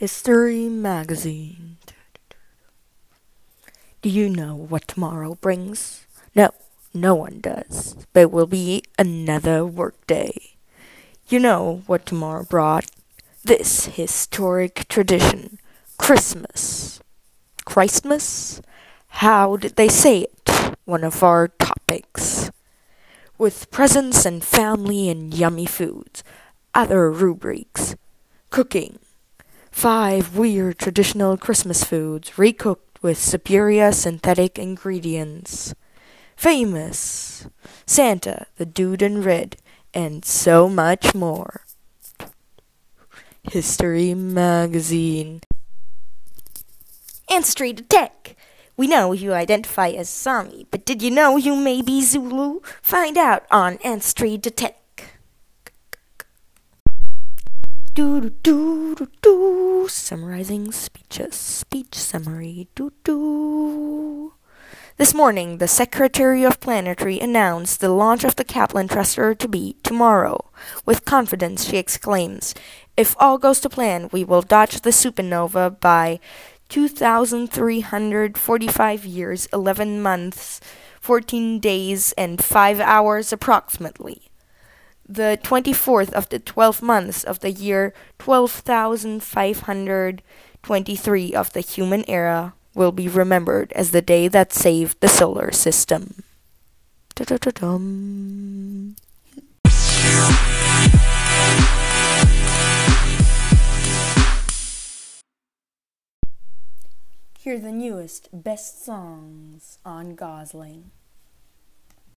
History Magazine. Do you know what tomorrow brings? No, no one does. But it will be another workday. You know what tomorrow brought? This historic tradition Christmas. Christmas? How did they say it? One of our topics. With presents and family and yummy foods. Other rubrics. Cooking Five weird traditional Christmas foods recooked with superior synthetic ingredients. Famous Santa, the Dude in Red, and so much more. History Magazine. Ancestry Tech. We know you identify as Sami, but did you know you may be Zulu? Find out on Ancestry Tech. Do do do do do. Summarizing speeches. Speech summary. Do do. This morning, the Secretary of Planetary announced the launch of the Kaplan thruster to be tomorrow. With confidence, she exclaims, If all goes to plan, we will dodge the supernova by 2,345 years, 11 months, 14 days, and 5 hours approximately the 24th of the 12th month of the year 12,523 of the human era will be remembered as the day that saved the solar system. Da-da-da-dum. Hear the newest best songs on Gosling.